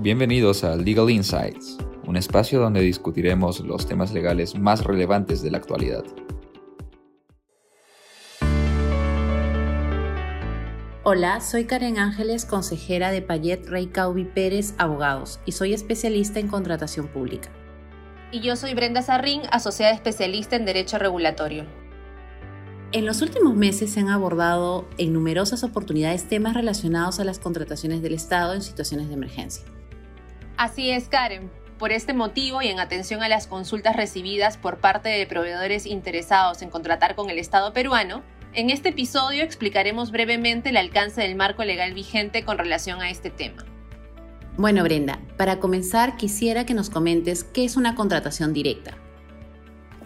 Bienvenidos a Legal Insights, un espacio donde discutiremos los temas legales más relevantes de la actualidad. Hola, soy Karen Ángeles, consejera de Payet Rey Caubi Pérez Abogados y soy especialista en contratación pública. Y yo soy Brenda Sarrín, asociada especialista en Derecho Regulatorio. En los últimos meses se han abordado en numerosas oportunidades temas relacionados a las contrataciones del Estado en situaciones de emergencia. Así es, Karen. Por este motivo y en atención a las consultas recibidas por parte de proveedores interesados en contratar con el Estado peruano, en este episodio explicaremos brevemente el alcance del marco legal vigente con relación a este tema. Bueno, Brenda, para comenzar quisiera que nos comentes qué es una contratación directa.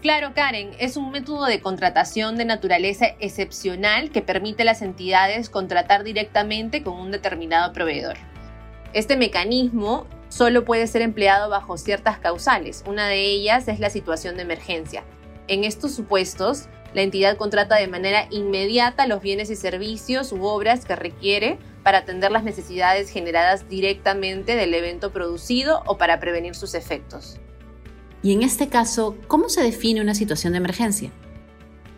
Claro, Karen, es un método de contratación de naturaleza excepcional que permite a las entidades contratar directamente con un determinado proveedor. Este mecanismo solo puede ser empleado bajo ciertas causales. Una de ellas es la situación de emergencia. En estos supuestos, la entidad contrata de manera inmediata los bienes y servicios u obras que requiere para atender las necesidades generadas directamente del evento producido o para prevenir sus efectos. Y en este caso, ¿cómo se define una situación de emergencia?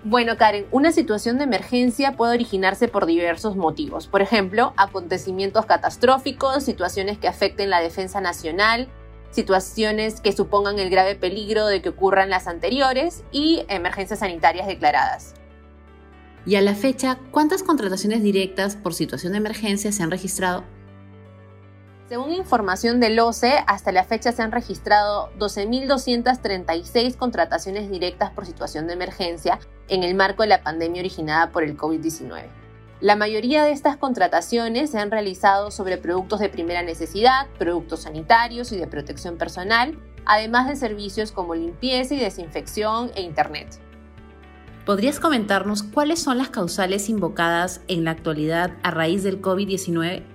Bueno, Karen, una situación de emergencia puede originarse por diversos motivos. Por ejemplo, acontecimientos catastróficos, situaciones que afecten la defensa nacional, situaciones que supongan el grave peligro de que ocurran las anteriores y emergencias sanitarias declaradas. Y a la fecha, ¿cuántas contrataciones directas por situación de emergencia se han registrado? Según información del OCE, hasta la fecha se han registrado 12.236 contrataciones directas por situación de emergencia en el marco de la pandemia originada por el COVID-19. La mayoría de estas contrataciones se han realizado sobre productos de primera necesidad, productos sanitarios y de protección personal, además de servicios como limpieza y desinfección e Internet. ¿Podrías comentarnos cuáles son las causales invocadas en la actualidad a raíz del COVID-19?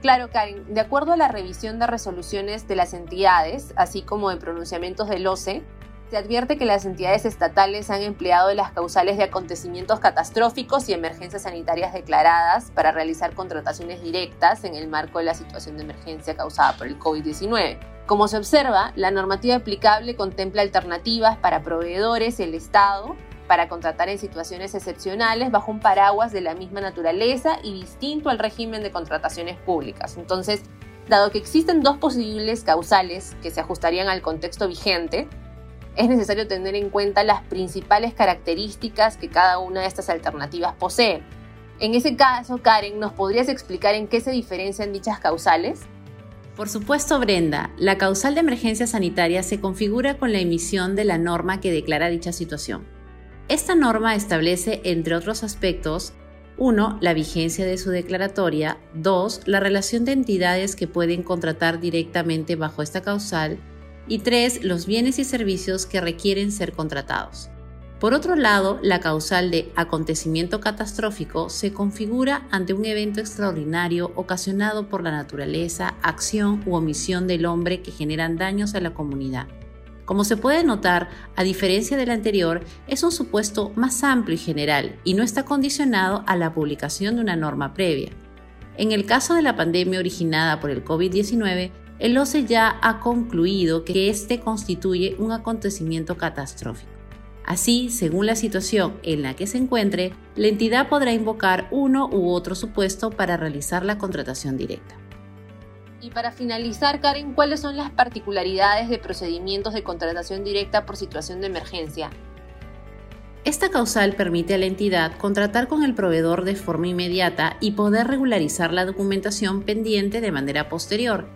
Claro, Karen, de acuerdo a la revisión de resoluciones de las entidades, así como de pronunciamientos del OCE, se advierte que las entidades estatales han empleado las causales de acontecimientos catastróficos y emergencias sanitarias declaradas para realizar contrataciones directas en el marco de la situación de emergencia causada por el COVID-19. Como se observa, la normativa aplicable contempla alternativas para proveedores el Estado para contratar en situaciones excepcionales bajo un paraguas de la misma naturaleza y distinto al régimen de contrataciones públicas. Entonces, dado que existen dos posibles causales que se ajustarían al contexto vigente, es necesario tener en cuenta las principales características que cada una de estas alternativas posee. En ese caso, Karen, ¿nos podrías explicar en qué se diferencian dichas causales? Por supuesto, Brenda, la causal de emergencia sanitaria se configura con la emisión de la norma que declara dicha situación. Esta norma establece, entre otros aspectos, 1. La vigencia de su declaratoria. 2. La relación de entidades que pueden contratar directamente bajo esta causal. Y 3. Los bienes y servicios que requieren ser contratados. Por otro lado, la causal de acontecimiento catastrófico se configura ante un evento extraordinario ocasionado por la naturaleza, acción u omisión del hombre que generan daños a la comunidad. Como se puede notar, a diferencia del anterior, es un supuesto más amplio y general y no está condicionado a la publicación de una norma previa. En el caso de la pandemia originada por el COVID-19, el OCE ya ha concluido que este constituye un acontecimiento catastrófico. Así, según la situación en la que se encuentre, la entidad podrá invocar uno u otro supuesto para realizar la contratación directa. Y para finalizar, Karen, ¿cuáles son las particularidades de procedimientos de contratación directa por situación de emergencia? Esta causal permite a la entidad contratar con el proveedor de forma inmediata y poder regularizar la documentación pendiente de manera posterior.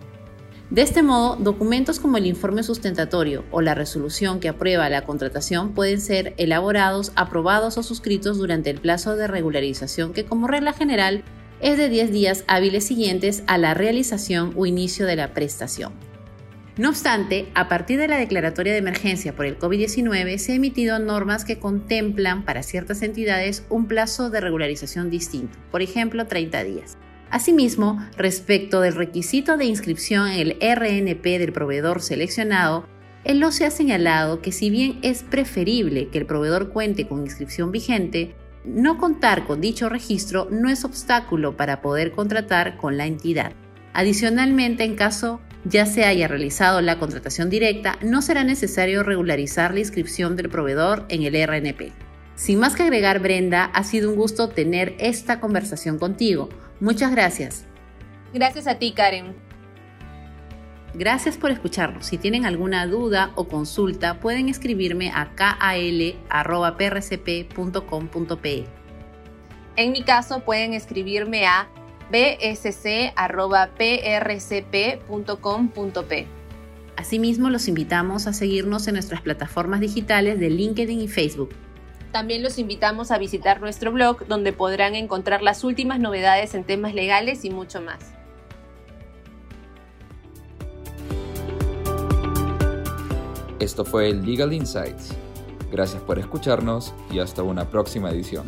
De este modo, documentos como el informe sustentatorio o la resolución que aprueba la contratación pueden ser elaborados, aprobados o suscritos durante el plazo de regularización que como regla general es de 10 días hábiles siguientes a la realización o inicio de la prestación. No obstante, a partir de la declaratoria de emergencia por el COVID-19 se han emitido normas que contemplan para ciertas entidades un plazo de regularización distinto, por ejemplo 30 días. Asimismo, respecto del requisito de inscripción en el RNP del proveedor seleccionado, el OCE ha señalado que si bien es preferible que el proveedor cuente con inscripción vigente, no contar con dicho registro no es obstáculo para poder contratar con la entidad. Adicionalmente, en caso ya se haya realizado la contratación directa, no será necesario regularizar la inscripción del proveedor en el RNP. Sin más que agregar, Brenda, ha sido un gusto tener esta conversación contigo. Muchas gracias. Gracias a ti, Karen. Gracias por escucharnos. Si tienen alguna duda o consulta, pueden escribirme a kal.prcp.com.pe. En mi caso, pueden escribirme a bsc.prcp.com.p. Asimismo, los invitamos a seguirnos en nuestras plataformas digitales de LinkedIn y Facebook. También los invitamos a visitar nuestro blog donde podrán encontrar las últimas novedades en temas legales y mucho más. Esto fue Legal Insights. Gracias por escucharnos y hasta una próxima edición.